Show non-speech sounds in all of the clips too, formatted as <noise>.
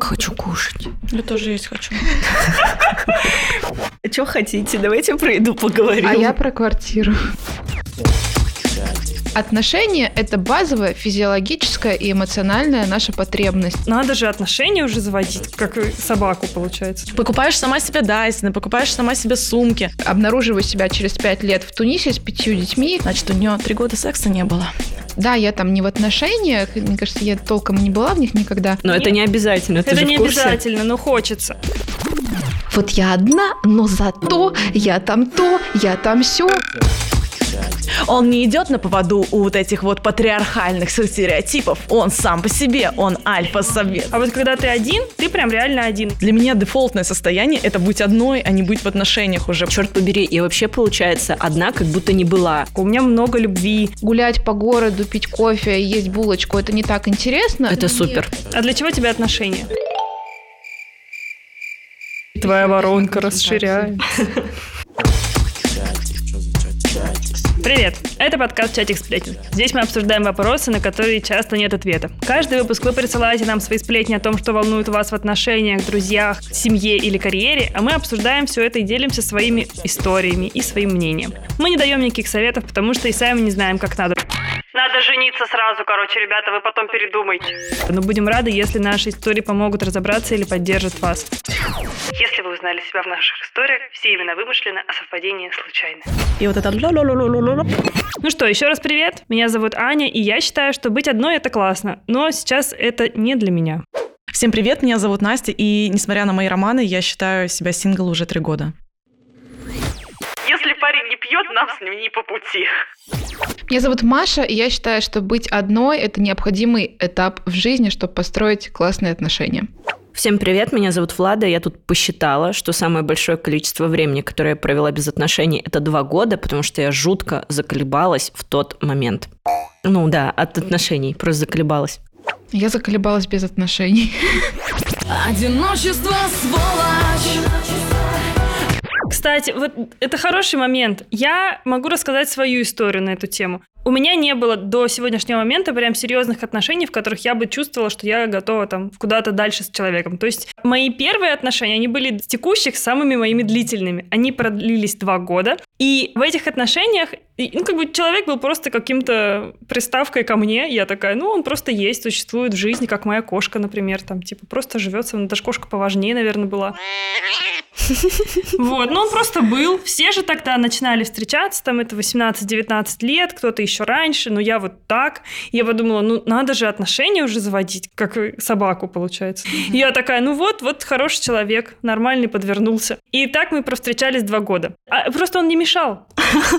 Хочу кушать. Я тоже есть хочу. <laughs> Что хотите? Давайте про еду поговорим. А я про квартиру. Отношения – это базовая физиологическая и эмоциональная наша потребность. Надо же отношения уже заводить, как собаку, получается. Покупаешь сама себе Дайсона, покупаешь сама себе сумки. Обнаруживаю себя через пять лет в Тунисе с пятью детьми. Значит, у нее три года секса не было. Да, я там не в отношениях, мне кажется, я толком не была в них никогда. Но это не обязательно, ты Это же не в курсе? обязательно, но хочется. Вот я одна, но зато я там то, я там все. Он не идет на поводу у вот этих вот патриархальных стереотипов. Он сам по себе, он альфа-совет. А вот когда ты один, ты прям реально один. Для меня дефолтное состояние – это быть одной, а не быть в отношениях уже. Черт побери, и вообще получается одна, как будто не была. У меня много любви. Гулять по городу, пить кофе, есть булочку – это не так интересно. Это супер. А для чего тебе отношения? Твоя воронка расширяется. Привет! Это подкаст «Чатик сплетен». Здесь мы обсуждаем вопросы, на которые часто нет ответа. Каждый выпуск вы присылаете нам свои сплетни о том, что волнует вас в отношениях, друзьях, семье или карьере, а мы обсуждаем все это и делимся своими историями и своим мнением. Мы не даем никаких советов, потому что и сами не знаем, как надо. Надо жениться сразу, короче, ребята, вы потом передумайте. Но будем рады, если наши истории помогут разобраться или поддержат вас. Если вы узнали себя в наших историях, все имена вымышлены, а совпадения случайны. И вот это. Ну что, еще раз привет. Меня зовут Аня, и я считаю, что быть одной это классно. Но сейчас это не для меня. Всем привет, меня зовут Настя, и несмотря на мои романы, я считаю себя сингл уже три года. Парень не пьет, нам с ним не по пути. Меня зовут Маша, и я считаю, что быть одной – это необходимый этап в жизни, чтобы построить классные отношения. Всем привет, меня зовут Влада. Я тут посчитала, что самое большое количество времени, которое я провела без отношений, это два года, потому что я жутко заколебалась в тот момент. Ну да, от отношений, просто заколебалась. Я заколебалась без отношений. Одиночество, сволочь! Кстати, вот это хороший момент. Я могу рассказать свою историю на эту тему. У меня не было до сегодняшнего момента прям серьезных отношений, в которых я бы чувствовала, что я готова там куда-то дальше с человеком. То есть мои первые отношения, они были с текущих самыми моими длительными. Они продлились два года. И в этих отношениях, ну, как бы человек был просто каким-то приставкой ко мне. Я такая, ну, он просто есть, существует в жизни, как моя кошка, например, там, типа, просто живет, со мной. даже кошка поважнее, наверное, была. Вот, ну он просто был. Все же тогда начинали встречаться, там это 18-19 лет, кто-то еще раньше, но я вот так. Я подумала, ну надо же отношения уже заводить, как собаку получается. И я такая, ну вот, вот хороший человек, нормальный подвернулся. И так мы провстречались два года. А просто он не мешал. <laughs>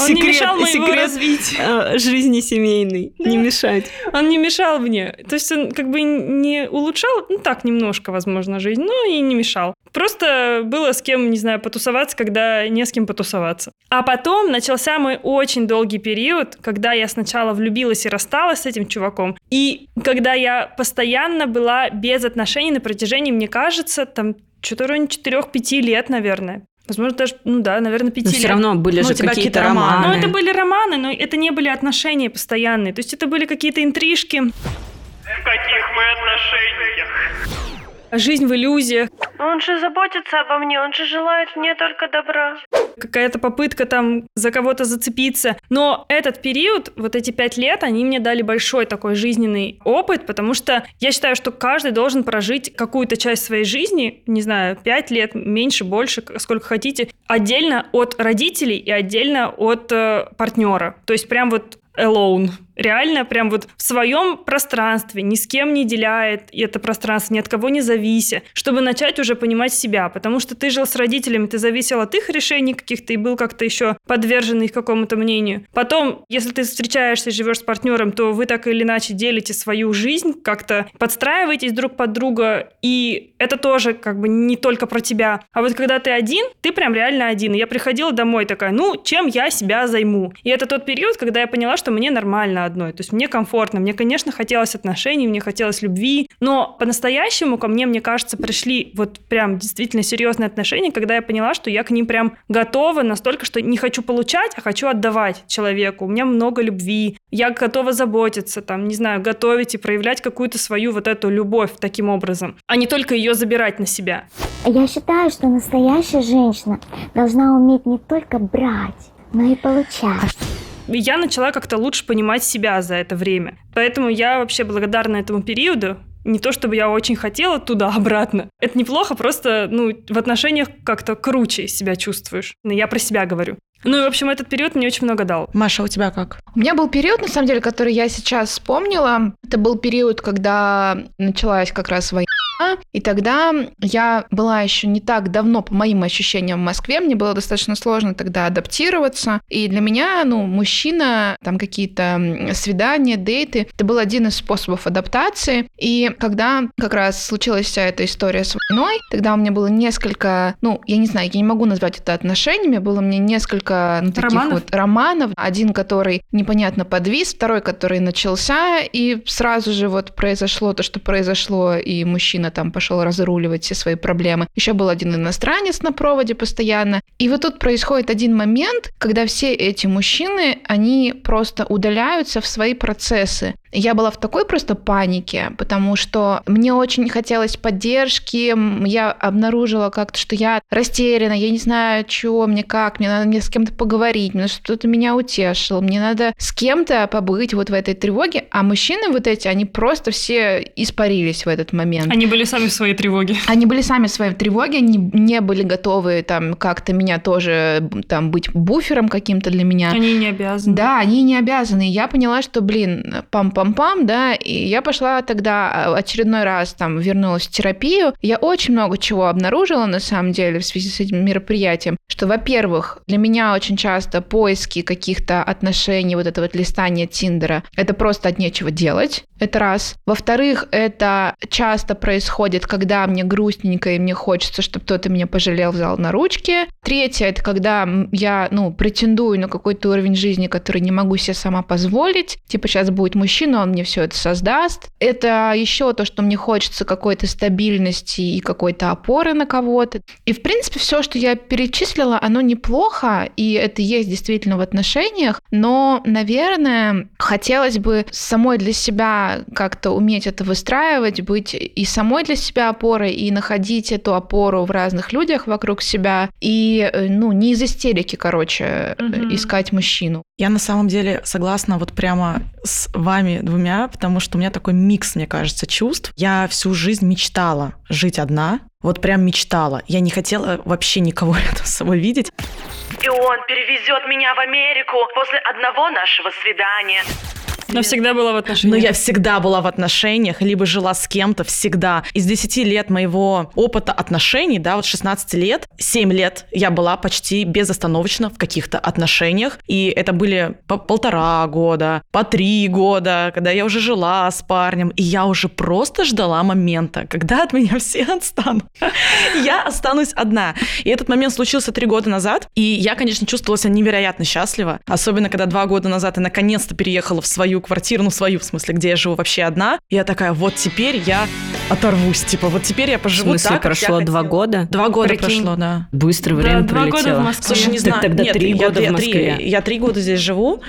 Он не мешал моему развитию. э, жизни семейной. Не мешать. Он не мешал мне. То есть он как бы не улучшал, ну так, немножко, возможно, жизнь, но и не мешал. Просто было с кем, не знаю, потусоваться, когда не с кем потусоваться. А потом начался мой очень долгий период, когда я сначала влюбилась и рассталась с этим чуваком, и когда я постоянно была без отношений на протяжении, мне кажется, там что-то районе 4-5 лет, наверное. Возможно, даже, ну да, наверное, пяти Но лет. все равно были Ну, же какие-то какие-то романы. Ну, романы. это были романы, но это не были отношения постоянные. То есть это были какие-то интрижки. В каких мы отношениях? Жизнь в иллюзиях. Он же заботится обо мне, он же желает мне только добра. какая-то попытка там за кого-то зацепиться. Но этот период, вот эти пять лет, они мне дали большой такой жизненный опыт, потому что я считаю, что каждый должен прожить какую-то часть своей жизни, не знаю, пять лет, меньше, больше, сколько хотите, отдельно от родителей и отдельно от э, партнера. То есть прям вот alone. Реально прям вот в своем пространстве, ни с кем не деляет это пространство, ни от кого не завися, чтобы начать уже понимать себя. Потому что ты жил с родителями, ты зависел от их решений каких-то и был как-то еще подвержен их какому-то мнению. Потом, если ты встречаешься и живешь с партнером, то вы так или иначе делите свою жизнь, как-то подстраиваетесь друг под друга, и это тоже как бы не только про тебя. А вот когда ты один, ты прям реально один. Я приходила домой такая, ну, чем я себя займу? И это тот период, когда я поняла, что мне нормально одной. То есть мне комфортно, мне, конечно, хотелось отношений, мне хотелось любви, но по-настоящему ко мне, мне кажется, пришли вот прям действительно серьезные отношения, когда я поняла, что я к ним прям готова настолько, что не хочу получать, а хочу отдавать человеку. У меня много любви, я готова заботиться, там, не знаю, готовить и проявлять какую-то свою вот эту любовь таким образом, а не только ее забирать на себя. Я считаю, что настоящая женщина должна уметь не только брать, но и получать. Я начала как-то лучше понимать себя за это время. Поэтому я вообще благодарна этому периоду. Не то чтобы я очень хотела туда-обратно. <laughs> Это неплохо, просто ну, в отношениях как-то круче себя чувствуешь. Но я про себя говорю. Ну и, в общем, этот период мне очень много дал. Маша, у тебя как? У меня был период, на самом деле, который я сейчас вспомнила. Это был период, когда началась как раз война. И тогда я была еще не так давно, по моим ощущениям, в Москве. Мне было достаточно сложно тогда адаптироваться. И для меня, ну, мужчина, там какие-то свидания, дейты, это был один из способов адаптации. И когда как раз случилась вся эта история с войной, тогда у меня было несколько, ну, я не знаю, я не могу назвать это отношениями, было мне несколько ну, таких Романов? вот романов. Один, который непонятно подвис, второй, который начался, и сразу же вот произошло то, что произошло, и мужчина там пошел разруливать все свои проблемы. Еще был один иностранец на проводе постоянно. И вот тут происходит один момент, когда все эти мужчины, они просто удаляются в свои процессы. Я была в такой просто панике, потому что мне очень хотелось поддержки. Я обнаружила как-то, что я растеряна, я не знаю, что мне как, мне надо мне с кем-то поговорить, мне кто-то меня утешил, мне надо с кем-то побыть вот в этой тревоге. А мужчины вот эти, они просто все испарились в этот момент. Они были сами в своей тревоге. Они были сами в своей тревоге, они не были готовы там как-то меня тоже там быть буфером каким-то для меня. Они не обязаны. Да, они не обязаны. И я поняла, что, блин, пам-пам-пам, да, и я пошла тогда а, очередной раз там вернулась в терапию. Я очень много чего обнаружила, на самом деле, в связи с этим мероприятием, что, во-первых, для меня очень часто поиски каких-то отношений, вот это вот листание Тиндера, это просто от нечего делать. Это раз. Во-вторых, это часто происходит, когда мне грустненько и мне хочется, чтобы кто-то меня пожалел, взял на ручки. Третье, это когда я, ну, претендую на какой-то уровень жизни, который не могу себе сама позволить. Типа сейчас будет мужчина, он мне все это создаст. Это еще то, что мне хочется какой-то стабильности и какой-то опоры на кого-то. И, в принципе, все, что я перечислила, оно неплохо, и это есть действительно в отношениях, но, наверное, хотелось бы самой для себя как-то уметь это выстраивать, быть и самой для себя опорой, и находить эту опору в разных людях вокруг себя, и, э, ну, не из истерики, короче, Мгм. искать мужчину. Я на самом деле согласна вот прямо с вами двумя, потому что у меня такой микс, мне кажется, чувств. Я всю жизнь мечтала жить одна, вот прям мечтала. Я не хотела вообще никого <laughs> рядом с собой видеть. И он перевезет меня в Америку после одного нашего свидания. Навсегда была в Но отношениях. я всегда была в отношениях, либо жила с кем-то всегда. Из 10 лет моего опыта отношений, да, вот 16 лет, 7 лет я была почти безостановочно в каких-то отношениях. И это были по полтора года, по три года, когда я уже жила с парнем. И я уже просто ждала момента, когда от меня <laughs> все отстанут. Я останусь одна. И этот момент случился три года назад. И я, конечно, чувствовала себя невероятно счастлива. Особенно, когда два года назад я наконец-то переехала в свою квартиру, ну, свою, в смысле, где я живу вообще одна. Я такая, вот теперь я оторвусь. Типа, вот теперь я В поживу смысле, так, как я прошло два хотела. года? Два года Прикинь. прошло, да. Быстро Да, время два года в пролетело. Москве. Слушай, не Так знаю. тогда Нет, три я, года я в три- Москве. я три года здесь живу.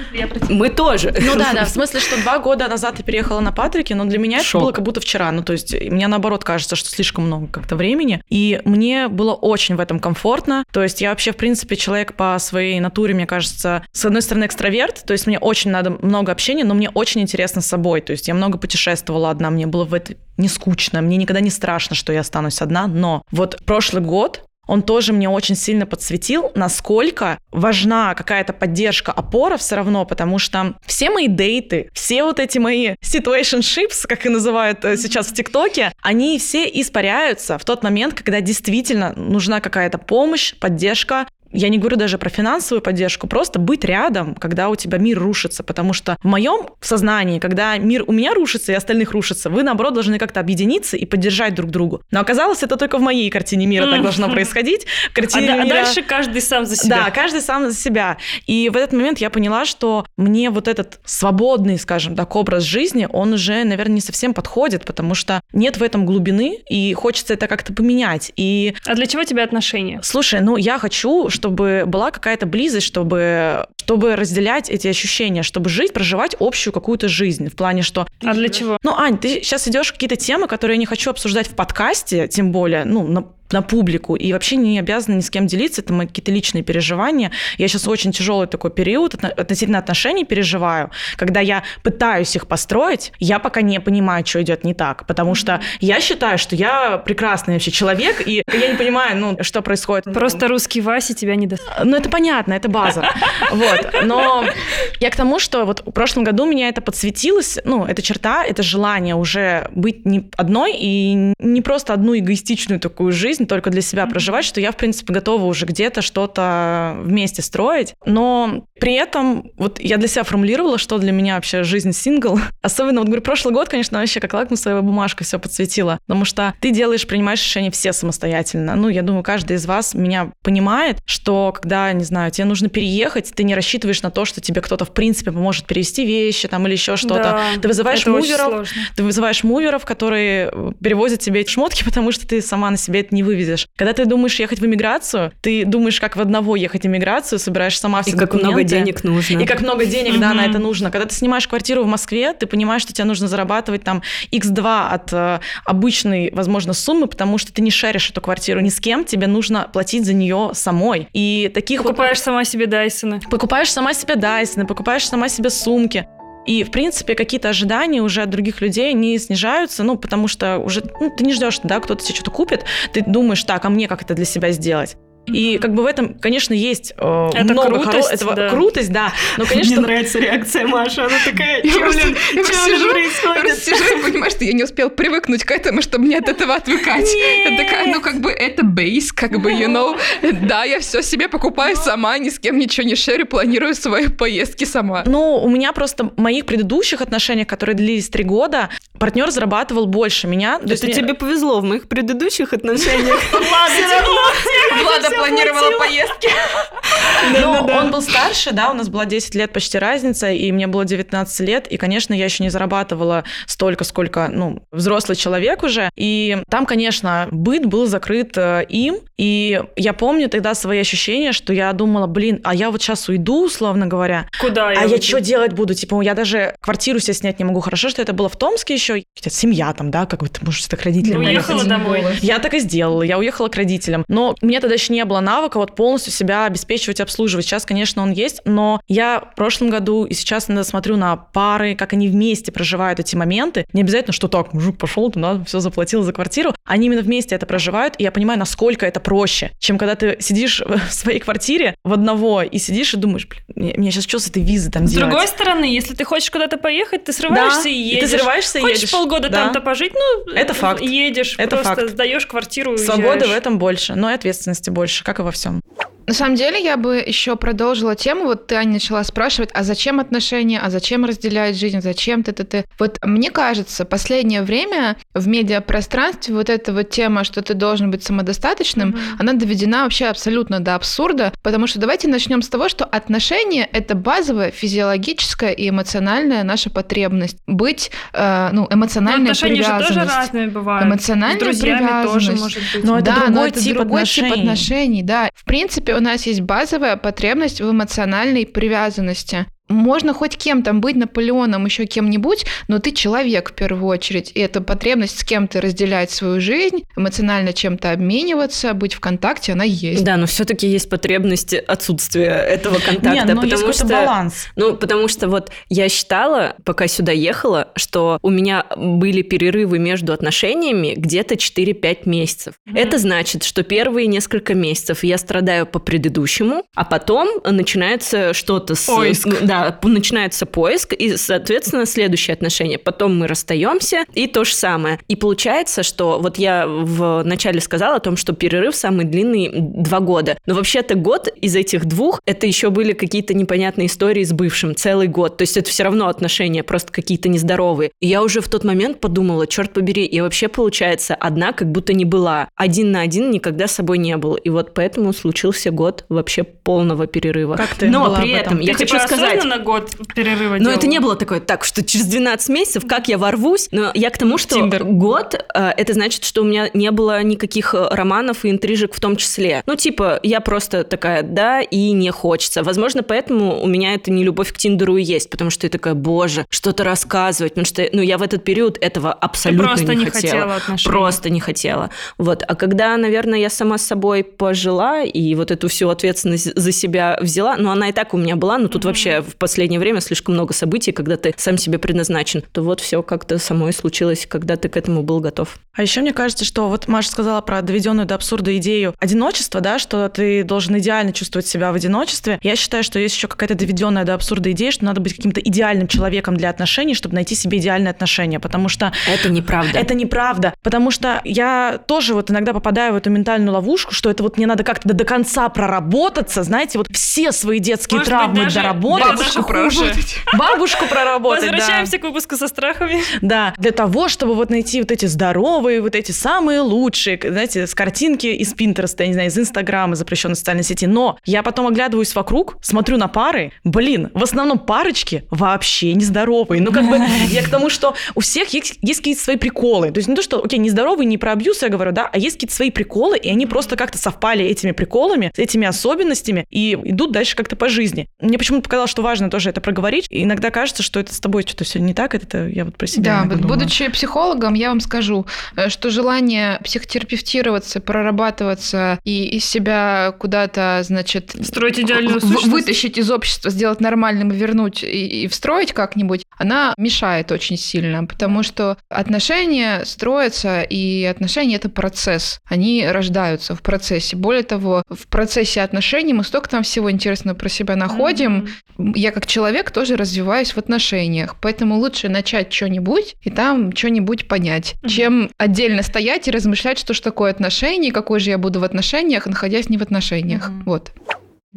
Мы тоже. Ну да, да, в <laughs> смысле, что два года назад я переехала на Патрике, но для меня это Шок. было как будто вчера. Ну, то есть, мне наоборот кажется, что слишком много как-то времени. И мне было очень в этом комфортно. То есть, я вообще, в принципе, человек по своей натуре, мне кажется, с одной стороны, экстраверт, то есть, мне очень надо много общения, но мне очень интересно с собой. То есть, я много путешествовала одна, мне было в это не скучно, мне никогда не страшно, что я останусь одна, но вот прошлый год он тоже мне очень сильно подсветил, насколько важна какая-то поддержка, опора все равно, потому что все мои дейты, все вот эти мои situationships, как и называют э, сейчас в ТикТоке, они все испаряются в тот момент, когда действительно нужна какая-то помощь, поддержка, я не говорю даже про финансовую поддержку, просто быть рядом, когда у тебя мир рушится, потому что в моем сознании, когда мир у меня рушится и остальных рушится, вы, наоборот, должны как-то объединиться и поддержать друг друга. Но оказалось, это только в моей картине мира так должно происходить. В А, картине а мира- дальше каждый сам за себя. да, каждый сам за себя. И в этот момент я поняла, что мне вот этот свободный, скажем так, образ жизни, он уже, наверное, не совсем подходит, потому что нет в этом глубины, и хочется это как-то поменять. И А для чего тебе отношения? Слушай, ну я хочу, чтобы была какая-то близость, чтобы, чтобы разделять эти ощущения, чтобы жить, проживать общую какую-то жизнь. В плане, что... А для чего? Ну, Ань, ты сейчас идешь в какие-то темы, которые я не хочу обсуждать в подкасте, тем более, ну, на на публику и вообще не обязана ни с кем делиться, это мои какие-то личные переживания. Я сейчас очень тяжелый такой период отно- относительно отношений переживаю, когда я пытаюсь их построить, я пока не понимаю, что идет не так, потому что я считаю, что я прекрасный вообще человек, и я не понимаю, ну, что происходит. Просто русский Вася тебя не даст. Ну, это понятно, это база. <laughs> Вот. Но я к тому, что вот в прошлом году меня это подсветилось, ну, эта черта, это желание уже быть не одной и не просто одну эгоистичную такую жизнь только для себя проживать, что я, в принципе, готова уже где-то что-то вместе строить. Но при этом вот я для себя формулировала, что для меня вообще жизнь сингл. <laughs> Особенно, вот говорю, прошлый год, конечно, вообще как лакмусовая бумажка все подсветила. Потому что ты делаешь, принимаешь решения все самостоятельно. Ну, я думаю, каждый из вас меня понимает, что когда, не знаю, тебе нужно переехать, ты не рассчитываешь на то, что тебе кто-то, в принципе, поможет перевести вещи там или еще что-то. Да, ты вызываешь муверов, ты вызываешь муверов, которые э, перевозят тебе эти шмотки, <laughs> потому что ты сама на себе это не вывезешь. Когда ты думаешь ехать в эмиграцию, ты думаешь, как в одного ехать в эмиграцию, собираешь сама все И как много документы. Денег нужно. И как много денег, да, на это нужно. Когда ты снимаешь квартиру в Москве, ты понимаешь, что тебе нужно зарабатывать там x2 от э, обычной, возможно, суммы, потому что ты не шаришь эту квартиру ни с кем, тебе нужно платить за нее самой. И таких вот- Покупаешь сама себе Дайсона. покупаешь сама себе Дайсоны, покупаешь сама себе сумки. И, в принципе, какие-то ожидания уже от других людей не снижаются, ну, потому что уже ну, ты не ждешь, да, кто-то тебе что-то купит, ты думаешь, так, а мне как это для себя сделать? И как бы в этом, конечно, есть э, Это много крутость, хоро- этого да. крутость, да. Но, Мне конечно, нравится реакция Маши, она такая, Я «Чё, просто- блин, я просто сижу, Я происходит?» просто сижу и понимаю, что я не успел привыкнуть к этому, чтобы мне от этого отвыкать. Я такая, ну как бы это бейс, как бы, you know. <laughs> Да, я все себе покупаю сама, ни с кем ничего не шерю, планирую свои поездки сама. Ну, у меня просто в моих предыдущих отношениях, которые длились три года, партнер зарабатывал больше меня. То есть Это мне- тебе повезло в моих предыдущих отношениях. <laughs> Влада планировала поездки. Но он был старше, да, у нас была 10 лет почти разница, и мне было 19 лет, и, конечно, я еще не зарабатывала столько, сколько, ну, взрослый человек уже. И там, конечно, быт был закрыт э, им, и я помню тогда свои ощущения, что я думала, блин, а я вот сейчас уйду, условно говоря, Куда а я что делать буду? Типа, я даже квартиру себе снять не могу. Хорошо, что это было в Томске еще. Хотя семья там, да, как бы ты можешь так родителям Уехала поехать. домой. Я так и сделала. Я уехала к родителям. Но меня тогда еще не было навыка вот полностью себя обеспечивать и обслуживать. Сейчас, конечно, он есть, но я в прошлом году и сейчас иногда смотрю на пары, как они вместе проживают эти моменты. Не обязательно, что так, мужик пошел туда, все заплатил за квартиру. Они именно вместе это проживают, и я понимаю, насколько это проще, чем когда ты сидишь <laughs> в своей квартире в одного и сидишь и думаешь, блин, мне, сейчас что с этой визы там С делать? другой стороны, если ты хочешь куда-то поехать, ты срываешься Да, и и ты едешь. срываешься и Хочешь едешь. полгода Да. там-то пожить, ну, Это факт. едешь, Это просто факт. сдаешь квартиру и Свободы в уезжаешь. этом больше, но и ответственности больше, как и во всем. На самом деле, я бы еще продолжила тему. Вот ты, Аня, начала спрашивать, а зачем отношения, а зачем разделять жизнь, зачем ты, ты, ты. Вот мне кажется, последнее время в медиапространстве вот эта вот тема, что ты должен быть самодостаточным, она доведена вообще абсолютно до абсурда, потому что давайте начнем с того, что отношения — это базовая физиологическая и эмоциональная наша потребность. Быть, э, ну, Но эмоциональная отношения же тоже привязанность. разные бывают. Эмоциональная С друзьями тоже привязанность. может быть. Но это да, другой но это тип другой тип отношений. отношений, да. В принципе, у нас есть базовая потребность в эмоциональной привязанности. Можно хоть кем там быть, Наполеоном, еще кем-нибудь, но ты человек в первую очередь. И эта потребность с кем-то разделять свою жизнь, эмоционально чем-то обмениваться, быть в контакте, она есть. Да, но все-таки есть потребность отсутствия этого контакта, Нет, ну потому что баланс. Ну, потому что вот я считала, пока сюда ехала, что у меня были перерывы между отношениями где-то 4-5 месяцев. Это значит, что первые несколько месяцев я страдаю по предыдущему, а потом начинается что-то с... Поиск. да, Да, п- начинается поиск, и, соответственно, следующие отношения. Потом мы расстаемся, и то же самое. И получается, что вот я в начале сказала о том, что перерыв самый длинный два года. Но вообще-то год из этих двух, это еще были какие-то непонятные истории с бывшим, целый год. То есть это все равно отношения просто какие-то нездоровые. И я уже в тот момент подумала, черт побери, я вообще, получается, одна как будто не была. Один на один никогда с собой не был. И вот поэтому случился год вообще полного перерыва. Как ты Но при этом? этом я Ты хочу типа сказать... осознанно год перерыва Но делала? это не было такое, так, что через 12 месяцев, как я ворвусь. Но я к тому, что Тиндер. год, э, это значит, что у меня не было никаких э, романов и интрижек в том числе. Ну, типа, я просто такая, да, и не хочется. Возможно, поэтому у меня это не любовь к Тиндеру и есть, потому что я такая, боже, что-то рассказывать, потому что, ну, я в этот период этого абсолютно просто не не хотела отношений. Просто не хотела. Вот. А когда, наверное, я сама с собой пожила и вот эту всю ответственность за себя взяла, ну, она и так у меня была, но тут вообще в последнее время слишком много событий, когда ты сам себе предназначен, то вот все как-то само и случилось, когда ты к этому был готов. А еще мне кажется, что вот Маша сказала про доведенную до абсурда идею одиночества, да, что ты должен идеально чувствовать себя в одиночестве. Я считаю, что есть еще какая-то доведенная до абсурда идея, что надо быть каким-то идеальным человеком для отношений, чтобы найти себе идеальные отношения, потому что Это неправда. это неправда, потому что я тоже вот иногда попадаю в эту ментальную ловушку, что это вот мне надо как-то до, конца проработаться, знаете, вот все свои детские Может быть, травмы даже- доработать, да, даже хуже. <laughs> бабушку проработать, да. Возвращаемся к выпуску со страхами. Да, для того, чтобы вот найти вот эти здоровые, вот эти самые лучшие, знаете, с картинки из Пинтереста, я не знаю, из Инстаграма, запрещенной социальной сети. Но я потом оглядываюсь вокруг, смотрю на пары, блин, в основном парочки вообще нездоровые. Ну, как бы <laughs> я к тому, что у всех есть, есть какие-то свои приколы. То есть не то, что, окей, нездоровые, не про абьюз я говорю, да, а есть какие-то свои приколы, и они просто как-то совпали этими приколами, с этими особенностями, и идут дальше как-то по жизни. Мне почему-то показалось, что важно тоже это проговорить. И иногда кажется, что это с тобой что-то все не так, это я вот про себя Да, вот думаю. будучи психологом, я вам скажу, э, что желание психотерапевтироваться, прорабатываться и из себя куда-то, значит, Строить идеальную в- сущность. вытащить из общества, сделать нормальным и вернуть и, и встроить как-нибудь, она мешает очень сильно, потому что отношения строятся, и отношения это процесс. Они рождаются в процессе. Более того, в процессе отношений мы столько там всего интересного про себя находим. Я как человек тоже развиваюсь в отношениях, поэтому лучше начать что-нибудь и там что-нибудь понять, чем отдельно стоять и размышлять, что ж такое отношения, какой же я буду в отношениях, находясь не в отношениях. Мгм. Вот.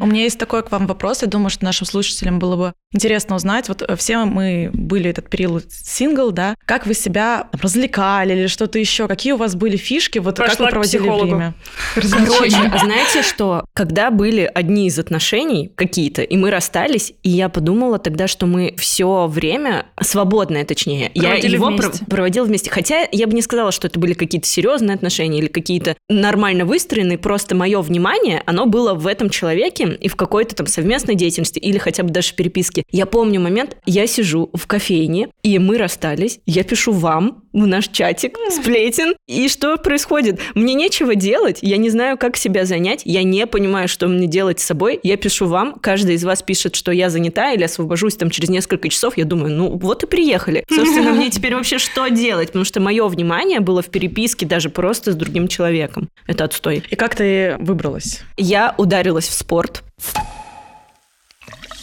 У меня есть такой к вам вопрос. Я думаю, что нашим слушателям было бы интересно узнать. Вот э, все мы были этот период сингл, да? Как вы себя развлекали или что-то еще? Какие у вас были фишки? Вот как Пошла вы проводили психологу. время? Короче, а знаете что? Когда были одни из отношений какие-то, и мы расстались, и я подумала тогда, что мы все время, свободное точнее, я Проводили его вместе. про- проводила вместе. Хотя я бы не сказала, что это были какие-то серьезные отношения или какие-то нормально выстроенные, просто мое внимание, оно было в этом человеке и в какой-то там совместной деятельности или хотя бы даже переписке. Я помню момент, я сижу в кофейне, и мы расстались, я пишу вам в наш чатик сплетен, и что происходит? Мне нечего делать, я не знаю, как себя занять, я не понимаю, что мне делать с собой, я пишу вам, каждый из вас пишет, что я занята или освобожусь там через несколько часов, я думаю, ну вот и приехали. <laughs> Собственно, мне теперь вообще что делать? Потому что мое внимание было в переписке даже просто с другим человеком. Это отстой. И как ты выбралась? Я ударилась в спорт.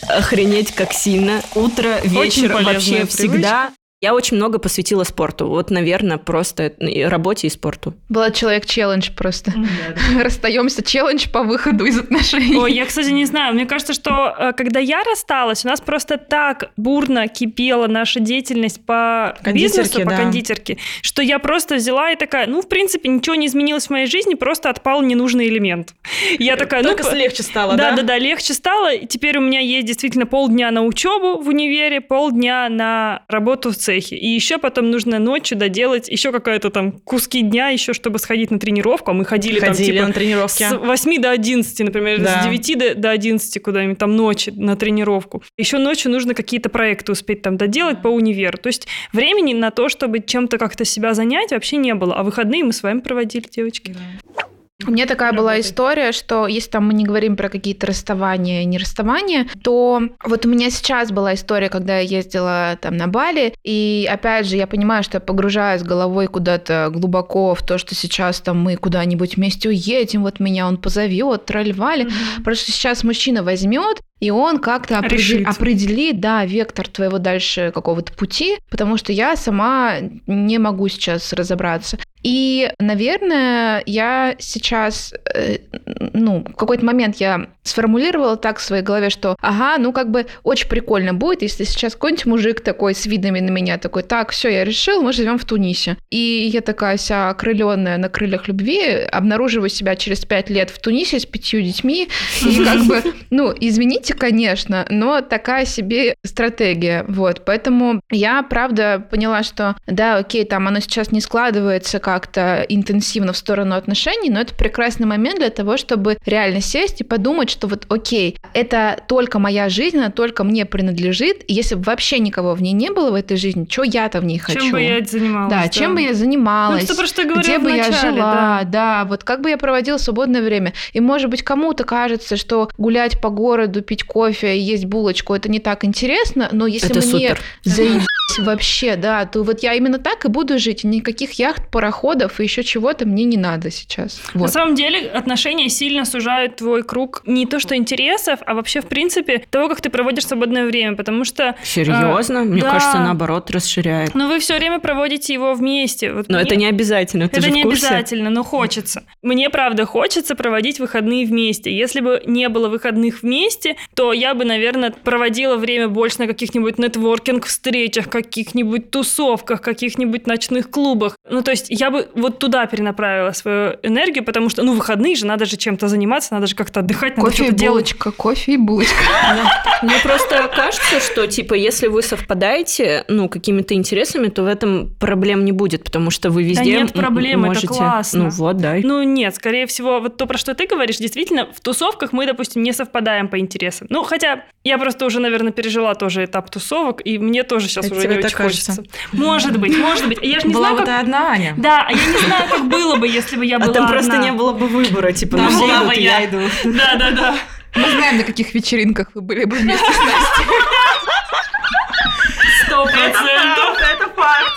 Охренеть, как сильно. Утро, вечер, вообще привычка. всегда. Я очень много посвятила спорту. Вот, наверное, просто работе и спорту. Была человек-челлендж просто. <laughs> Расстаемся, челлендж по выходу из отношений. Ой, я, кстати, не знаю. Мне кажется, что э, когда я рассталась, у нас просто так бурно кипела наша деятельность по Кондитерке, бизнесу, по да. кондитерке, что я просто взяла и такая, ну, в принципе, ничего не изменилось в моей жизни, просто отпал ненужный элемент. <laughs> Я такая, ну, Только по- легче стало, да, да? да, да, легче стало. И теперь у меня есть действительно полдня на учебу в универе, полдня на работу в цехе. И еще потом нужно ночью доделать еще какая-то там куски дня, еще чтобы сходить на тренировку. А мы ходили, там Ходили типа на тренировки. с 8 до 11, например, Да. с 9 до, до 11 куда-нибудь там ночи на тренировку. Еще ночью нужно какие-то проекты успеть там доделать по универу. То есть времени на то, чтобы чем-то как-то себя занять, вообще не было. А выходные мы с вами проводили, девочки. У меня такая была история, что если там мы не говорим про какие-то расставания и не расставания, то вот у меня сейчас была история, когда я ездила там на Бали, и опять же я понимаю, что я погружаюсь головой куда-то глубоко в то, что сейчас там мы куда-нибудь вместе уедем, вот меня он позовет, тролливали. Потому что сейчас мужчина возьмет и он как-то определ- определит, да, вектор твоего дальше какого-то пути, потому что я сама не могу сейчас разобраться. И, наверное, я сейчас, э, ну, в какой-то момент я сформулировала так в своей голове, что, ага, ну, как бы очень прикольно будет, если сейчас какой-нибудь мужик такой с видами на меня такой, так, все, я решил, мы живем в Тунисе. И я такая вся окрыленная на крыльях любви, обнаруживаю себя через пять лет в Тунисе с пятью детьми, и как бы, ну, извините, конечно, но такая себе стратегия, вот. Поэтому я, правда, поняла, что, да, окей, там оно сейчас не складывается как-то интенсивно в сторону отношений, но это прекрасный момент для того, чтобы реально сесть и подумать, что вот, окей, это только моя жизнь, она только мне принадлежит, и если бы вообще никого в ней не было в этой жизни, что я-то в ней хочу? Чем бы я занималась? Да, чем бы я занималась? Ну, то, про что я где бы я вначале, жила, да. вот как бы я проводила свободное время. И, может быть, кому-то кажется, что гулять по городу, пить кофе, есть булочку, это не так интересно, но если Это мне супер. заебись вообще, да, то вот я именно так и буду жить. И Никаких яхт, пароходов и еще чего-то мне не надо сейчас. На Вот. самом деле отношения сильно сужают твой круг не то что интересов, а вообще в принципе того, как ты проводишь свободное время, потому что Серьезно? Мне да. кажется, наоборот, расширяет. ну, вы все время проводите его вместе. Вот Но мне- это не обязательно, ты Это же в не курсе? обязательно, но хочется. Мне, правда, хочется проводить выходные вместе. Если бы не было выходных вместе, то я бы, наверное, проводила время больше на каких-нибудь нетворкинг-встречах, каких-нибудь тусовках, каких-нибудь ночных клубах. Ну, то есть я бы вот туда перенаправила свою энергию, потому что, ну, выходные же, надо же чем-то заниматься, надо же как-то отдыхать, надо Кофе и что-то делать. булочка, кофе и булочка. <laughs> Мне просто кажется, что, типа, если вы совпадаете, ну, какими-то интересами, то в этом проблем не будет, потому что вы везде нет м- проблем, это можете... классно. Ну вот, да. Ну, нет, скорее всего, вот то, про что ты говоришь, действительно, в тусовках мы, допустим, не совпадаем по интересам. Ну, хотя я просто уже, наверное, пережила тоже этап тусовок, и мне тоже сейчас Это уже не очень кажется? хочется. Может быть, может быть. Я же не Была знаю, вот как... ты одна, Аня. Да, а я не знаю, как было бы, если бы я была А там просто одна. не было бы выбора, типа, Да, ну все была идут, бы я. я иду. Да, да, да. Мы знаем, на каких вечеринках вы были бы вместе с Настей. Сто процентов. Это факт.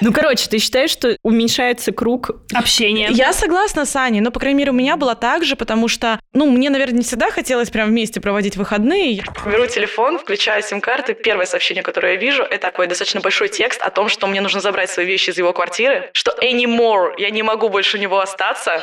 Ну, короче, ты считаешь, что уменьшается круг Общение. Я согласна с Аней, но, по крайней мере, у меня было так же, потому что, ну, мне, наверное, не всегда хотелось прям вместе проводить выходные. Я беру телефон, включаю сим-карты, первое сообщение, которое я вижу, это такой достаточно большой текст о том, что мне нужно забрать свои вещи из его квартиры, что anymore, я не могу больше у него остаться.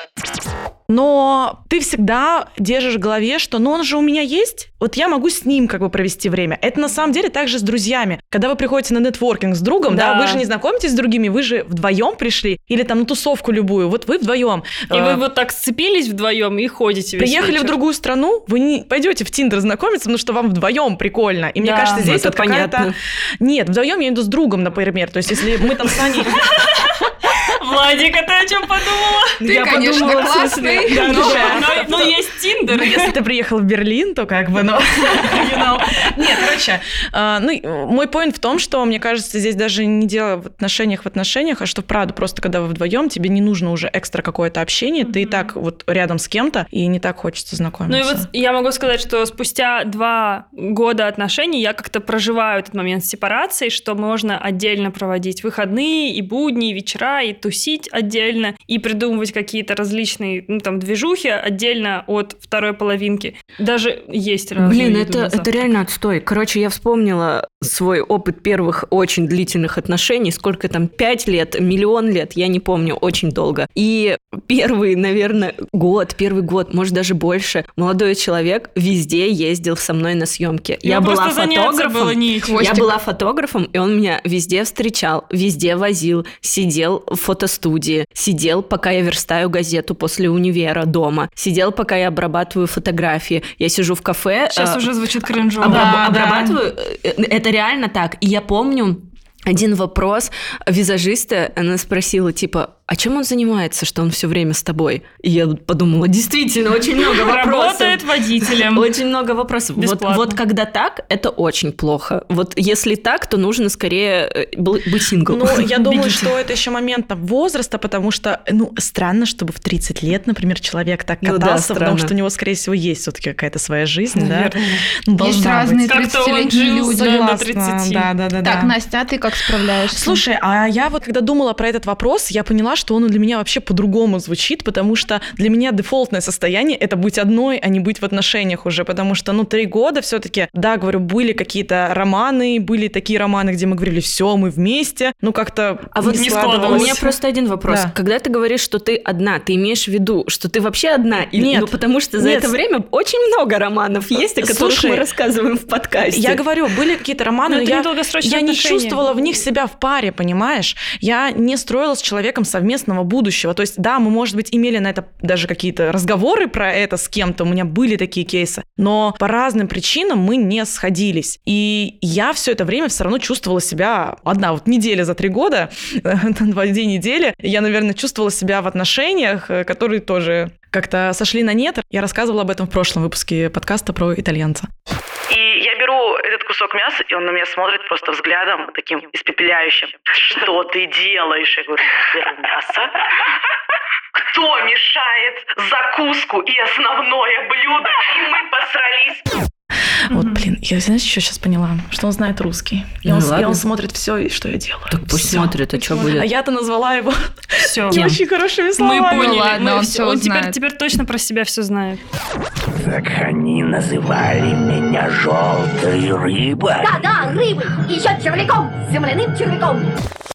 Но ты всегда держишь в голове, что ну он же у меня есть, вот я могу с ним как бы провести время. Это на самом деле также с друзьями. Когда вы приходите на нетворкинг с другом, да, Да. вы же не знакомитесь с другими, вы же вдвоем пришли, или там на тусовку любую, вот вы вдвоем. И вы вот так сцепились вдвоем и ходите Приехали вечер. в другую страну, вы не пойдете в Тиндер знакомиться, потому что вам вдвоем прикольно. И мне Да. кажется, здесь вот понятно. Нет, вдвоем я виду с другом, например. То есть, если мы там с Аней... <laughs> Владик, а ты о чем подумала? Ты, Я конечно, подумала, классный, да, но- да. Но, но есть Тиндер. Ну, если ты приехал в Берлин, то как бы, ну, <laughs> you know. Нет, короче, а, ну, э, мой поинт в том, что, мне кажется, здесь даже не дело в отношениях в отношениях, а что, правда, просто когда вы вдвоем, тебе не нужно уже экстра какое-то общение, ты и так вот рядом с кем-то, и не так хочется Ну знакомиться. и вот я могу сказать, что спустя два года отношений я как-то проживаю этот момент сепарации, что можно отдельно проводить выходные и будни, и вечера, и тусить отдельно, и придумывать какие-то различные, ну, там, движухи отдельно от второй половинки. Даже есть разные Блин, это, это реально отстой. Короче, я вспомнила свой опыт первых очень длительных отношений. Сколько там, пять лет, миллион лет, я не помню, очень долго. И первый, наверное, год, первый год, может даже больше, молодой человек везде ездил со мной на съемки. Я была фотографом. было нечем. Я была фотографом, и он меня везде встречал, везде возил, сидел в фотостудии, сидел, пока я верстаю газету после универа дома, сидел, пока я обрабатываю фотографии. Я сижу в кафе. Сейчас э, уже звучит кринжово. обраб- Да, да. обрабатываю. Э, Это реально так. И я помню один вопрос визажиста, она спросила, типа, а чем он занимается, что он все время с тобой? И я подумала, действительно, очень много вопросов. Работает водителем. <laughs> Очень много вопросов. Вот, вот когда так, это очень плохо. Вот если так, то нужно скорее э, быть сингл. Ну, я <laughs> думаю, Бегите. что это еще момент там, возраста, потому что, ну, странно, чтобы в 30 лет, например, человек так Ну да, катался, потому что у него, скорее всего, есть все-таки какая-то своя жизнь, да? Наверное. Ну, Есть должна разные быть. Как-то он 30-летние жил люди. Согласна, 30. Да, да, да. Так, да. Настя, а ты как справляешься? Слушай, а я вот когда думала про этот вопрос, я поняла, что он для меня вообще по-другому звучит, потому что для меня дефолтное состояние — это быть одной, а не быть в отношениях уже, потому что, ну, три года все-таки, да, говорю, были какие-то романы, были такие романы, где мы говорили, все, мы вместе, ну, как-то А вот не у складывалось. меня просто один вопрос. Да. Когда ты говоришь, что ты одна, ты имеешь в виду, что ты вообще одна? Или- Нет. Ну, потому что за Нет. это время очень много романов есть, о которых Слушай, мы рассказываем в подкасте. Я говорю, были какие-то романы, Но но я, я не чувствовала в них себя в паре, понимаешь? Я не строила с человеком совместного будущего. То есть, да, мы, может быть, имели на это даже какие-то разговоры про это с кем-то, у меня были такие кейсы, но по разным причинам мы не сходились. И я все это время все равно чувствовала себя одна. Вот неделя за три года, <laughs> два две недели, я, наверное, чувствовала себя в отношениях, э, которые тоже как-то сошли на нет. Я рассказывала об этом в прошлом выпуске подкаста про итальянца. И беру этот кусок мяса, и он на меня смотрит просто взглядом таким испепеляющим. Что ты делаешь? Я говорю, беру мясо. Кто мешает закуску и основное блюдо? И мы посрались. Вот, блин, я, знаешь, что сейчас поняла? Что он знает русский. И, Ну он, ладно. и он смотрит все, что я делаю. Так пусть Всё. смотрит, а что А будет? я-то назвала его Все. не очень хорошими Мы словами. поняли. ладно, мы он всё он теперь, теперь точно про себя все знает. Так они называли меня желтой рыбой. Да, рыбы, еще червяком, земляным червяком.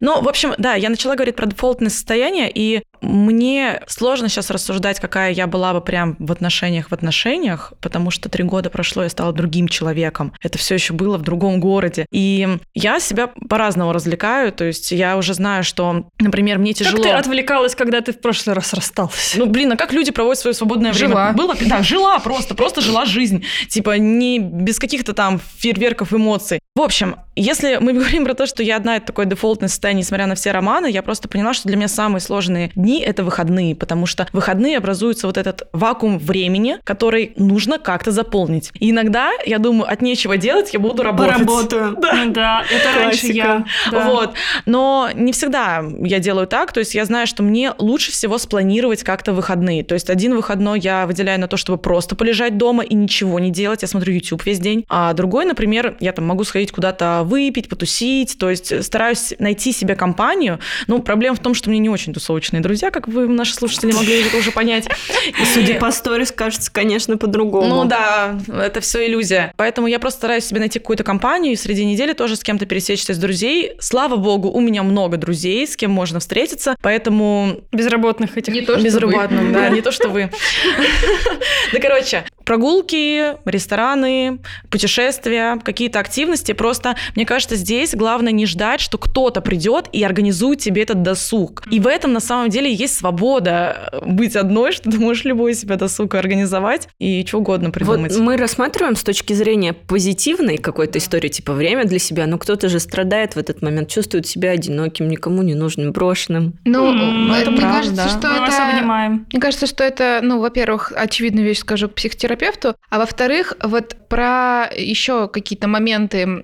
Ну, в общем, да, я начала говорить про дефолтное состояние, и мне сложно сейчас рассуждать, какая я была бы прям в отношениях в отношениях, потому что три года прошло, я стала другим человеком. Это все еще было в другом городе. И я себя по-разному развлекаю, то есть я уже знаю, что, например, мне тяжело... Как ты отвлекалась, когда ты в прошлый раз рассталась? Ну, блин, а как люди проводят свое свободное Жила. время? Было, да, жила просто, просто жила жизнь. Типа, не без каких-то там фейерверков эмоций. В общем, если мы <laughs> говорим про то, что я одна, это такое дефолтное состояние, несмотря на все романы, я просто поняла, что для меня самые сложные дни — это выходные, потому что в выходные образуется вот этот вакуум времени, который нужно как-то заполнить. И иногда, я думаю, от нечего делать, я буду работать. Поработаю. <laughs> Ну да, это раньше я. Да. Вот. Но не всегда я делаю так. То есть я знаю, что мне лучше всего спланировать как-то выходные. То есть один выходной я выделяю на то, чтобы просто полежать дома и ничего не делать. Я смотрю YouTube весь день. А другой, например, я там могу сходить куда-то выпить, потусить. То есть стараюсь найти себе компанию. Ну, проблема в том, что меня не очень тусовочные друзья, как вы, наши слушатели, могли уже уже понять. <laughs> И Судя по сторис, кажется, конечно, по-другому. ну да, это все иллюзия. Поэтому я просто стараюсь себе найти какую-то компанию и среди недели тоже с кем-то пересечься из друзей. Слава богу, у меня много друзей, с кем можно встретиться, поэтому Безработных этих. Не то, что безработным, вы. да, не то, что вы. <laughs> Да, короче, прогулки, рестораны, путешествия, какие-то активности. Просто, мне кажется, здесь главное не ждать, что кто-то придет и организует тебе этот досуг. И в этом, на самом деле, есть свобода э, быть одной, <laughs> что ты можешь любой себе досуг организовать и что угодно придумать. Вот мы рассматриваем с точки зрения позитивной какой-то истории, типа время для себя, но кто-то же страдает в этот момент, чувствует себя одиноким, никому не нужным, брошенным. Ну, это мне правда, кажется, что Мы вас это... обнимаем. Мне кажется, что это, ну, во-первых, очевидную вещь скажу к психотерапевту, а во-вторых, вот про еще какие-то моменты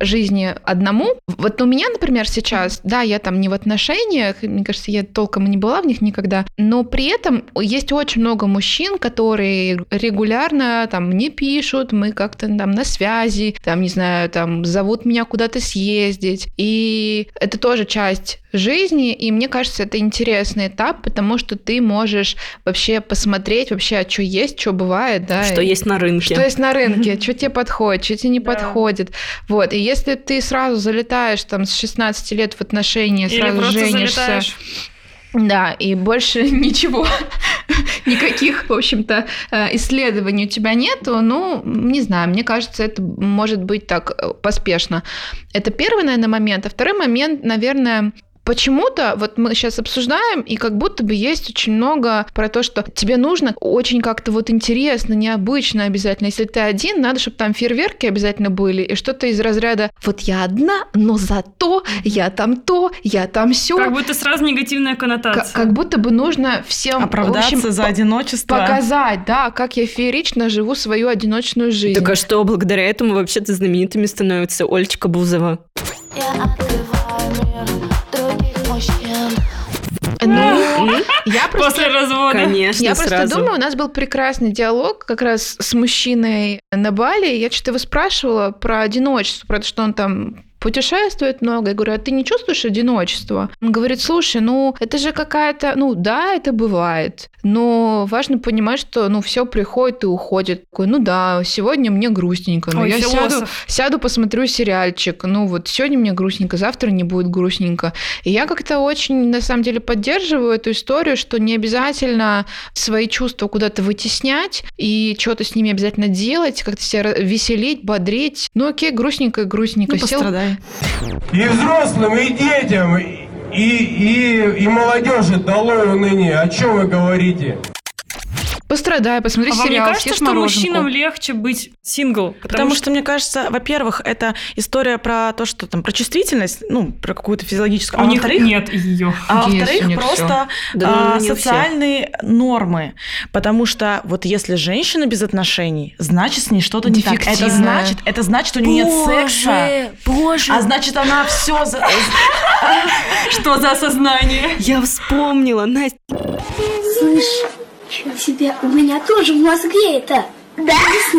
жизни одному. Вот у меня, например, сейчас, да, я там не в отношениях, мне кажется, я толком и не была в них никогда, но при этом есть очень много мужчин, которые регулярно там мне пишут, мы как-то там на связи, там, не знаю, там зовут меня куда-то съездить, и это тоже часть жизни, и мне кажется, это интересный этап, потому что ты можешь вообще посмотреть вообще, а что есть, что бывает, да. Что и- есть на рынке. что есть на рынке, <laughs> что тебе подходит, что тебе не подходит. Вот. И если ты сразу залетаешь там с 16 лет в отношения, Или сразу женишься. залетаешь. Да, и больше <laughs> ничего, никаких, в общем-то, э, исследований у тебя нету, ну, не знаю, мне кажется, это может быть так э, поспешно. Это первый, наверное, момент. А второй момент, наверное, Почему-то вот мы сейчас обсуждаем, и как будто бы есть очень много про то, что тебе нужно очень как-то вот интересно, необычно обязательно. Если ты один, надо, чтобы там фейерверки обязательно были, и что-то из разряда «вот я одна, но зато я там то, я там все. Как будто сразу негативная коннотация. Как, как будто бы нужно всем Оправдаться общем, за одиночество. показать, да, как я феерично живу свою одиночную жизнь. Так а что, благодаря этому вообще-то знаменитыми становится Олечка Бузова? Ну, я просто После развода. Конечно, Я просто сразу. думаю, у нас был прекрасный диалог как раз с мужчиной на Бали. Я что-то его спрашивала про одиночество, про то, что он там путешествует много. Я говорю, а ты не чувствуешь одиночества? Он говорит, слушай, ну это же какая-то, ну да, это бывает, но важно понимать, что ну все приходит и уходит. Такой, ну да, сегодня мне грустненько, но Ой, я сяду, философ. сяду, посмотрю сериальчик. Ну вот сегодня мне грустненько, завтра не будет грустненько. И я как-то очень, на самом деле, поддерживаю эту историю, что не обязательно свои чувства куда-то вытеснять и что-то с ними обязательно делать, как-то себя веселить, бодрить. Ну окей, грустненько, и грустненько. Ну, Сел, пострадай. И взрослым, и детям, и, и, и молодежи долой уныние. О чем вы говорите? Пострадай, посмотри А вам не сериал, кажется, что мороженку. мужчинам легче быть сингл? Потому, что, мне кажется, во-первых, это история про то, что там про чувствительность, ну, про какую-то физиологическую. у а них во-вторых, нет ее. А во-вторых, просто Да, а, не у социальные нормы. Потому что вот если женщина без отношений, значит, с ней что-то не так. Это значит, это значит, у нее нет секса. боже. А значит, она все... <laughs> Что за осознание? Я вспомнила, Настя. Слышь, чё себе, у меня тоже в мозге это. Да?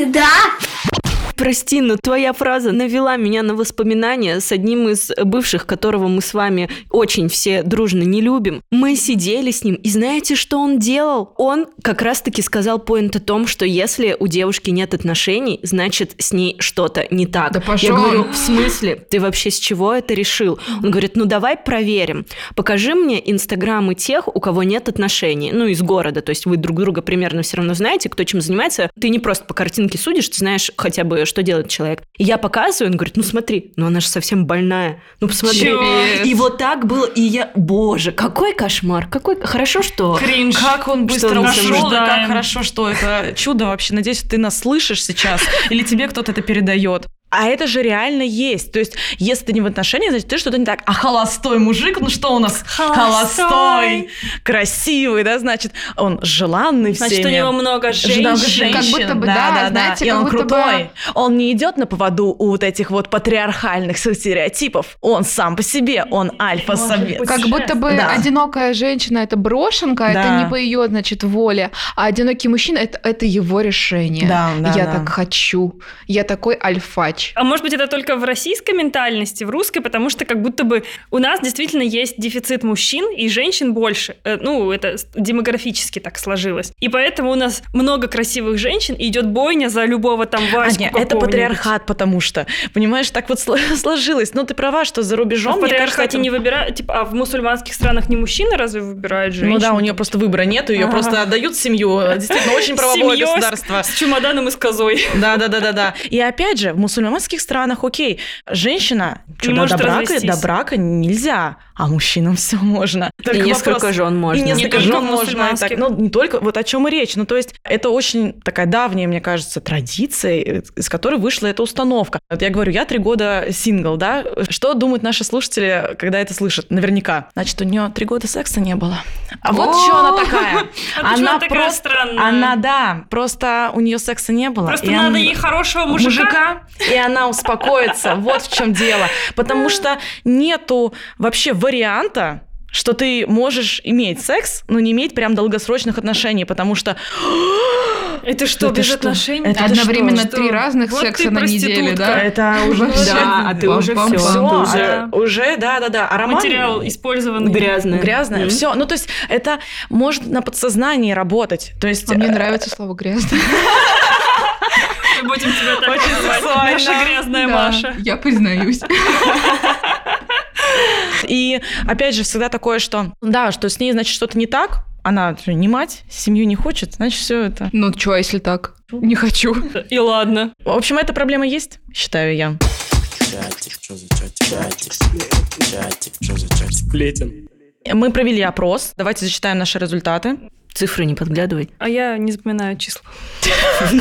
Да. Прости, но твоя фраза навела меня на воспоминания с одним из бывших, которого мы с вами очень все дружно не любим. Мы сидели с ним, и знаете, что он делал? Он как раз-таки сказал поинт о том, что если у девушки нет отношений, значит, с ней что-то не так. Да Я пошёл говорю, в смысле? Ты вообще с чего это решил? Он говорит, ну давай проверим. Покажи мне инстаграмы тех, у кого нет отношений. Ну, из города. То есть вы друг друга примерно все равно знаете, кто чем занимается. Ты не просто по картинке судишь, ты знаешь хотя бы, что делает человек. И я показываю, он говорит, ну смотри, ну она же совсем больная. Ну посмотри. Чё? И вот так было. И я, боже, какой кошмар. Какой... Хорошо, что... Кринж. Как он быстро Что ушел, и как хорошо, что это чудо вообще. Надеюсь, ты нас слышишь сейчас, или тебе кто-то это передает. А это же реально есть. То есть, если ты не в отношениях, значит, ты что-то не так. А холостой мужик, ну что у нас? Холостой. красивый, да, значит, он желанный Значит, у всеми. него много Много женщин. женщин. Как будто бы, да, да, да, да. знаете, И как он будто бы- крутой. Он не идет на поводу у вот этих вот патриархальных стереотипов. Он сам по себе, он альфа-самец. Как будто бы Да. одинокая женщина это брошенка, это Да. не по ее, значит, воле, а одинокий мужчина это, это его решение. Да, да, Я да. так хочу. Я такой альфач. А может быть, это только в российской ментальности, в русской, потому что как будто бы у нас действительно есть дефицит мужчин и женщин больше. Э, Ну, это демографически так сложилось. И поэтому у нас много красивых женщин, и идет бойня за любого там А, Ваську не, это какого-нибудь. патриархат, потому что, понимаешь, так вот сло- <laughs> сложилось. Ну, ты права, что за А рубежом, в мне кажется, патриархате это- не выбирают, типа, а в мусульманских странах не мужчины разве выбирают женщин? Ну да, у нее просто выбора нет, ее Ага. просто отдают семью. Действительно, очень правовое Семьёй с- государство. С чемоданом и с козой. Да, да, да, да, да. И опять же, в мусульманских странах, окей, женщина Не что, до, брака, развестись. до брака нельзя, а мужчинам <laughs> все можно. И Только несколько вопрос- жен можно. И несколько Не только жен можно. и так. Ну, не только, вот о чем и речь. Ну, то есть, это очень такая давняя, мне кажется, традиция, из которой вышла эта установка. Вот я говорю, я три года сингл, да? Что думают наши слушатели, когда это слышат? Наверняка. Значит, у нее три года секса не было. А вот что она такая. <laughs> А она такая странная? Она, да, просто у нее секса не было. Просто надо ей хорошего мужика. и она успокоится. Вот в чем дело. Потому что нету вообще варианта, что ты можешь иметь секс, но не иметь прям долгосрочных отношений, потому что <gasps> Это что, Это без что? отношений? Это Одновременно что? три разных Вот секса ты на неделю, да? это <laughs> уже Да, а ты уже все. все, Ты уже Да. да, да. А роман Материал использованный. грязная. грязное, Мгм. все. Ну то есть это может на подсознании работать. То есть А мне э, нравится слово грязно. Мы будем тебя так Очень. Наша грязная Маша. Я признаюсь. <laughs> И опять же, всегда такое, что да, что с ней, значит, что-то не так, она не мать, семью не хочет, значит, все это. Ну, что, если так? Не хочу. И ладно. В общем, эта проблема есть, считаю я. Сплетен. Мы провели опрос. Давайте зачитаем наши результаты. Цифры не подглядывай. А я не запоминаю числа. <laughs>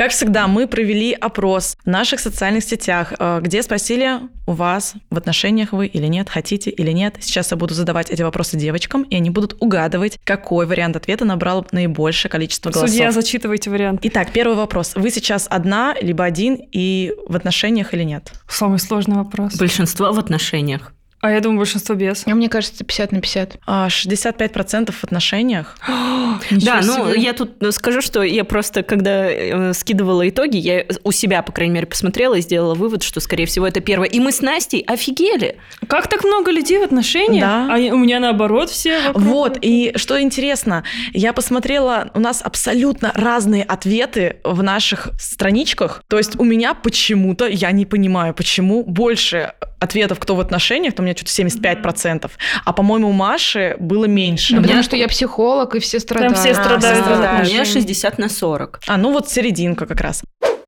Как всегда, мы провели опрос в наших социальных сетях, э, где спросили у вас, в отношениях вы или нет, хотите или нет. Сейчас я буду задавать эти вопросы девочкам, и они будут угадывать, какой вариант ответа набрал наибольшее количество голосов. Судья, зачитывайте вариант. Итак, первый вопрос. Вы сейчас одна, либо один, и в отношениях или нет? Самый сложный вопрос. Большинство в отношениях. А я думаю, большинство без. А мне кажется, 50 на 50. А 65% в отношениях. <gasps> Да, ну я тут скажу, что я просто, когда э, скидывала итоги, я у себя, по крайней мере, посмотрела и сделала вывод, что, скорее всего, это первое. И мы с Настей офигели. Как так много людей в отношениях? Да. А у меня наоборот все вокруг. Вот, и что интересно, я посмотрела, у нас абсолютно разные ответы в наших страничках. То есть у меня почему-то, я не понимаю, почему больше ответов, кто в отношениях, то у меня что-то 75%, а, по-моему, у Маши было меньше. Ну, потому что я психолог, и все страдают. все страдают. А, у меня отношения. 60 на 40. А, ну вот серединка как раз.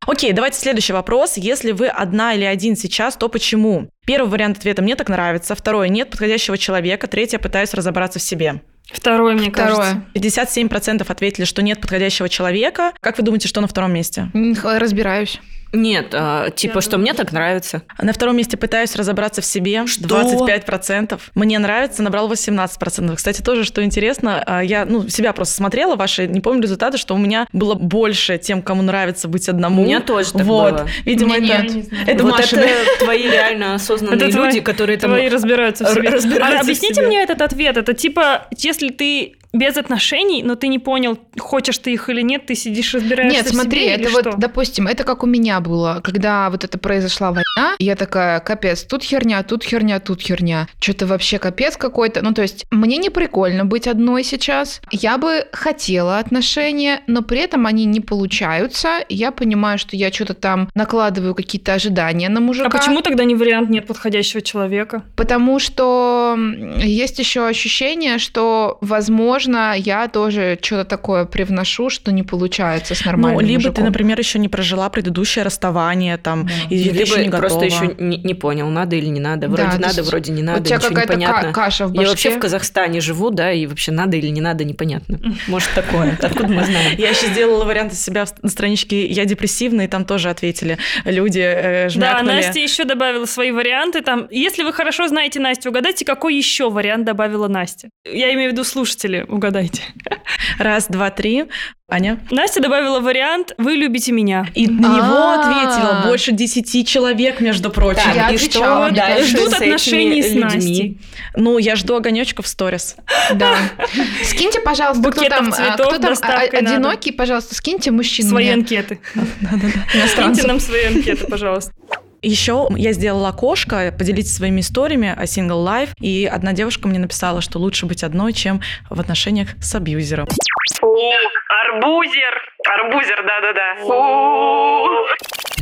Окей, давайте следующий вопрос. Если вы одна или один сейчас, то почему? Первый вариант ответа «мне так нравится», второй «нет подходящего человека», третье «пытаюсь разобраться в себе». Второе, мне кажется. Второе. 57% ответили, что нет подходящего человека. Как вы думаете, что на втором месте? Разбираюсь. Нет, а, типа, что мне так нравится. На втором месте пытаюсь разобраться в себе. 25%. Мне нравится, набрал 18%. Кстати, тоже, что интересно, а, я ну, себя просто смотрела, ваши, не помню результаты, что у меня было больше тем, кому нравится быть одному. У меня тоже так вот. было. Видимо, меня это, нет. это вот Маша, это твои реально осознанные Это люди, твои- которые там... Твои разбираются в себе. разбираются А в объясните себе. мне этот ответ. Это типа, если ты без отношений, но ты не понял, хочешь ты их или нет, ты сидишь разбираешься Нет, смотри, себе это вот, что? допустим, это как у меня было, когда вот это произошла война, я такая, капец, тут херня, тут херня, тут херня. Что-то вообще капец какой-то. Ну, то есть, мне не прикольно быть одной сейчас. Я бы хотела отношения, но при этом они не получаются. Я понимаю, что я что-то там накладываю какие-то ожидания на мужика. А почему тогда не вариант нет подходящего человека? Потому что есть еще ощущение, что, возможно, я тоже что-то такое привношу, что не получается с Ну, нормальным либо ты, мужиком. например, еще не прожила предыдущее расставание, там, и ты Либо еще не просто готова. еще не, не понял, надо или не надо. Вроде Да, надо, есть вроде не у надо, тебя ничего не какая-то ка- понятно. каша в Я вообще башке. в Казахстане живу, да, и вообще надо или не надо, непонятно. Может, такое. Откуда мы знаем? Я еще сделала вариант из себя на страничке «Я депрессивна», и там тоже ответили люди, э, Да. Настя еще добавила свои варианты. Там, если вы хорошо знаете Настю, угадайте, какой еще вариант добавила Настя. Я имею в виду слушатели, угадайте. Раз, два, три. Аня? Настя добавила вариант «Вы любите меня». И на него А. ответило больше десяти человек, между прочим. Я и отвечала, что кажется. Ждут отношений с? Настей. Ну, я жду огонечка в сторис. Да. <laughs> Скиньте, пожалуйста, кто там, а, цветов кто там а, одинокий, пожалуйста, скиньте мужчин Свои анкеты. <laughs> Скиньте нам свои анкеты, пожалуйста. Еще я сделала окошко, поделитесь своими историями о single life, и одна девушка мне написала, что лучше быть одной, чем в отношениях с абьюзером. Арбузер. Арбузер, да-да-да.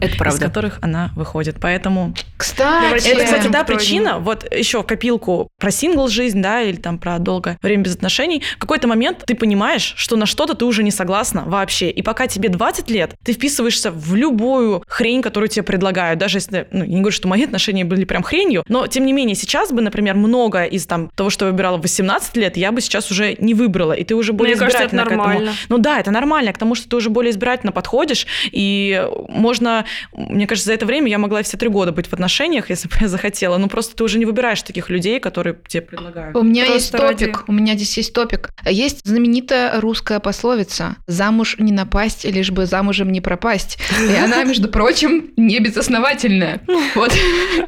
Это из правда. которых она выходит. Поэтому Кстати, это, кстати, да, причина. Вот еще копилку про сингл жизнь, да, или там про долгое время без отношений. В какой-то момент ты понимаешь, что на что-то ты уже не согласна вообще. И пока тебе 20 лет, ты вписываешься в любую хрень, которую тебе предлагают. Даже если, ну, я не говорю, что мои отношения были прям хренью, но тем не менее, сейчас бы, например, много из там того, что я выбирала в 18 лет, я бы сейчас уже не выбрала. И ты уже более Мне кажется, это избирательно к этому. нормально. Ну да, это нормально, к тому, что ты уже более избирательно подходишь, и можно, мне кажется, за это время я могла все три года быть в отношениях, если бы я захотела, но просто ты уже не выбираешь таких людей, которые тебе предлагают. У меня Просто есть топик, ради- у меня здесь есть топик. Есть знаменитая русская пословица «Замуж не напасть, лишь бы замужем не пропасть». И она, между прочим, не безосновательная. Вот,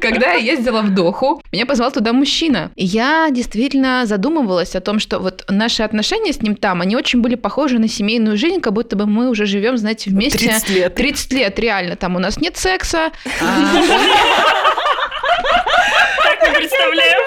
когда я ездила в Доху, меня позвал туда мужчина. И я действительно задумывалась о том, что вот наши отношения с ним там, они очень были похожи на семейную жизнь, как будто бы мы уже живем, знаете, вместе 30 лет. 30 лет, реально. Там у нас нет секса, а, <laughs> Так мы представляем.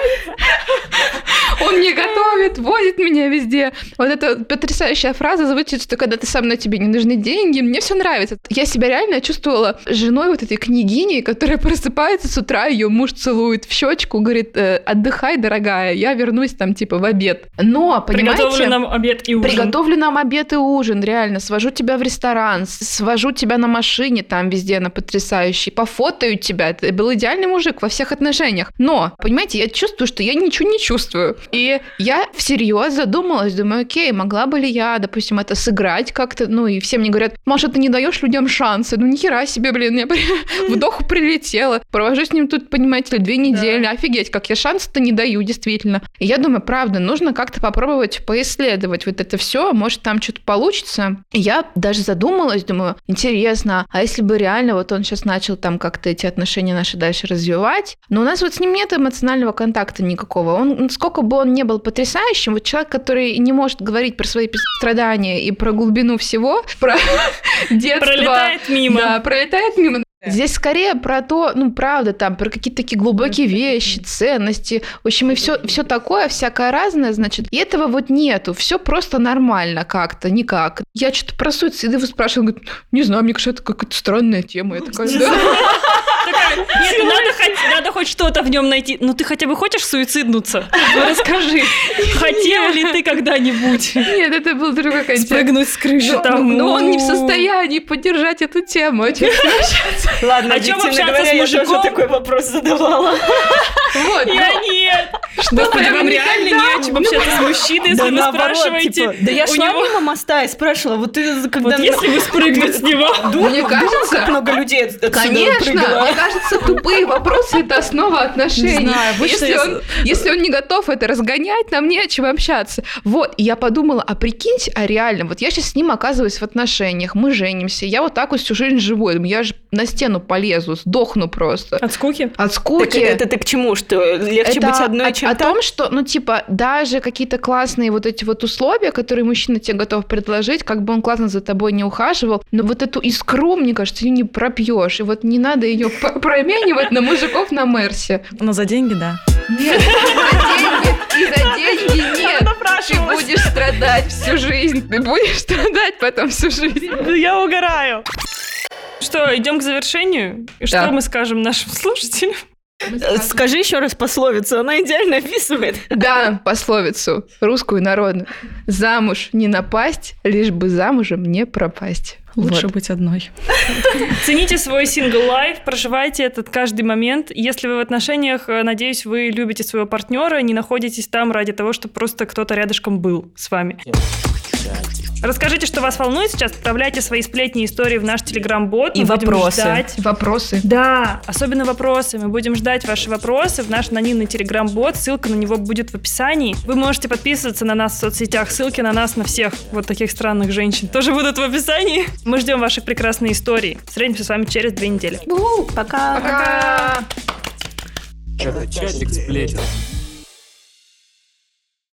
Он мне готовит, водит меня везде. Вот эта потрясающая фраза звучит, что когда ты со мной, тебе не нужны деньги, мне все нравится. Я себя реально чувствовала женой вот этой княгини, которая просыпается с утра, ее муж целует в щечку, говорит, «Э, отдыхай, дорогая, я вернусь там типа в обед. Но, понимаете... Приготовлю нам обед и ужин. Приготовлю нам обед и ужин, реально. Свожу тебя в ресторан, свожу тебя на машине там везде, на потрясающий, пофотаю тебя. Ты был идеальный мужик во всех отношениях. Но, понимаете, я чувствую, что я ничего не чувствую. И я всерьез задумалась, думаю, окей, могла бы ли я, допустим, это сыграть как-то, ну и все мне говорят, Маша, ты не даешь людям шансы, ну нихера себе, блин, я при- <laughs> в духу прилетела, провожу с ним тут, понимаете ли, две недели, офигеть, как я шансы-то не даю, действительно. И я думаю, правда, нужно как-то попробовать поисследовать вот это все, может там что-то получится. И я даже задумалась, думаю, интересно, а если бы реально вот он сейчас начал там как-то эти отношения наши дальше развивать, но у нас вот с ним нет эмоционального контакта никакого. Он, сколько бы он не был потрясающим, вот человек, который не может говорить про свои страдания и про глубину всего, <laughs> про детство. Пролетает мимо. Да, пролетает мимо. Здесь скорее про то, ну, правда, там, про какие-то такие глубокие вещи, ценности. В общем, и все, все такое, всякое разное, значит. И этого вот нету. Все просто нормально как-то, никак. Я что-то про суицид его спрашивала, говорит, не знаю, мне кажется, это какая-то странная тема. Я такая, да. <laughs> Такая, <laughs> Нет, ну надо хоть, надо хоть что-то в нем найти. Ну ты хотя бы хочешь суициднуться? Ну расскажи, <laughs> хотел ли ты когда-нибудь Нет, это был другой контекст. спрыгнуть с крыши Но, там? но он не в состоянии поддержать эту тему. Ладно, О чем <laughs> объективно общаться говоря, с я тоже такой вопрос задавала. Вот, Я ну, нет. что вам реально не о чем общаться с мужчиной, если Да вы спрашиваете типа, да я у шла него... мимо моста и спрашивала, вот ты когда... Вот если вы спрыгнуть с него. Мне кажется, Как много людей от- отсюда Конечно, кажется, тупые вопросы это основа отношений. Не знаю, если, я- он, если он не готов это разгонять, нам не о чем общаться. Вот, и я подумала, а прикиньте, а реально, вот я сейчас с ним оказываюсь в отношениях, мы женимся, я вот так вот всю жизнь живу, я же на стену полезу, сдохну просто. От скуки? От Так скуки. это ты к чему? Что легче Это быть одной, о, чем о так? том, что, ну, типа, даже какие-то классные вот эти вот условия, которые мужчина тебе готов предложить, как бы он классно за тобой не ухаживал, но вот эту искру, мне кажется, ее не пропьешь. И вот не надо ее <laughs> променивать на мужиков на Мерсе. Но за деньги, да. Нет, за деньги, и за деньги <laughs> нет. Ты будешь страдать всю жизнь. Ты будешь страдать потом всю жизнь. Я угораю. Что, идем к завершению? И Что мы скажем нашим слушателям? Э, Скажи еще раз пословицу, она идеально описывает. Да, пословицу русскую народную. Замуж не напасть, лишь бы замужем не пропасть. Лучше Вот. быть одной. <laughs> Цените свой сингл лайф, проживайте этот каждый момент. Если вы в отношениях, э, надеюсь, вы любите своего партнера, не находитесь там ради того, чтобы просто кто-то рядышком был с вами. Расскажите, что вас волнует сейчас, отправляйте свои сплетни и истории в наш телеграм-бот. И Мы будем вопросы. ждать. Вопросы. Да, особенно вопросы. Мы будем ждать ваши вопросы в наш анонимный телеграм-бот. Ссылка на него будет в описании. Вы можете подписываться на нас в соцсетях. Ссылки на нас, на всех вот таких странных женщин тоже будут в описании. Мы ждем ваших прекрасные истории. Встретимся с вами через две недели. Пока. Пока. Это чатик сплетен.